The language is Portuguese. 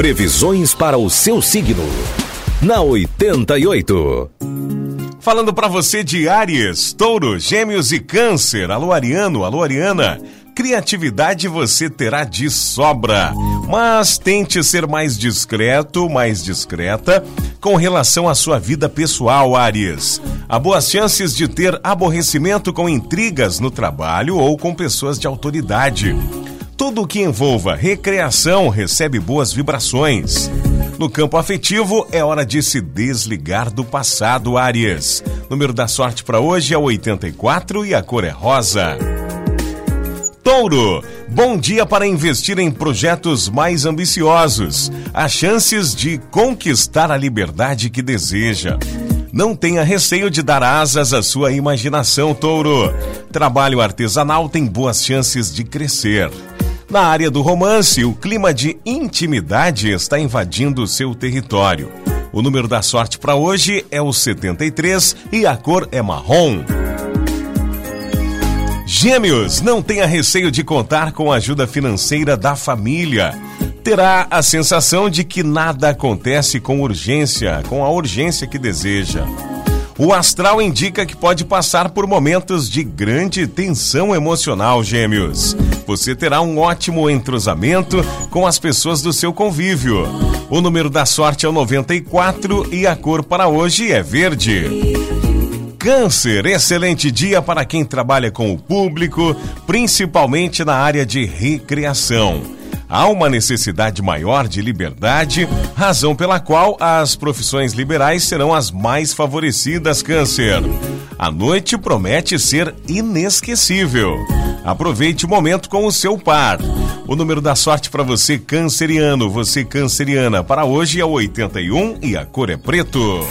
Previsões para o seu signo. Na 88. Falando para você de Ares, Touro, Gêmeos e Câncer. Alô Ariano, alô Ariana. Criatividade você terá de sobra, mas tente ser mais discreto, mais discreta com relação à sua vida pessoal, Ares. Há boas chances de ter aborrecimento com intrigas no trabalho ou com pessoas de autoridade. Tudo que envolva recreação recebe boas vibrações. No campo afetivo, é hora de se desligar do passado, Aries. Número da sorte para hoje é 84 e a cor é rosa. Touro, bom dia para investir em projetos mais ambiciosos. Há chances de conquistar a liberdade que deseja. Não tenha receio de dar asas à sua imaginação, Touro. Trabalho artesanal tem boas chances de crescer. Na área do romance, o clima de intimidade está invadindo seu território. O número da sorte para hoje é o 73 e a cor é marrom. Gêmeos, não tenha receio de contar com a ajuda financeira da família. Terá a sensação de que nada acontece com urgência, com a urgência que deseja. O astral indica que pode passar por momentos de grande tensão emocional, gêmeos. Você terá um ótimo entrosamento com as pessoas do seu convívio. O número da sorte é o 94 e a cor para hoje é verde. Câncer, excelente dia para quem trabalha com o público, principalmente na área de recreação. Há uma necessidade maior de liberdade, razão pela qual as profissões liberais serão as mais favorecidas, Câncer. A noite promete ser inesquecível. Aproveite o momento com o seu par. O número da sorte para você, canceriano, você canceriana, para hoje é 81 e a cor é preto.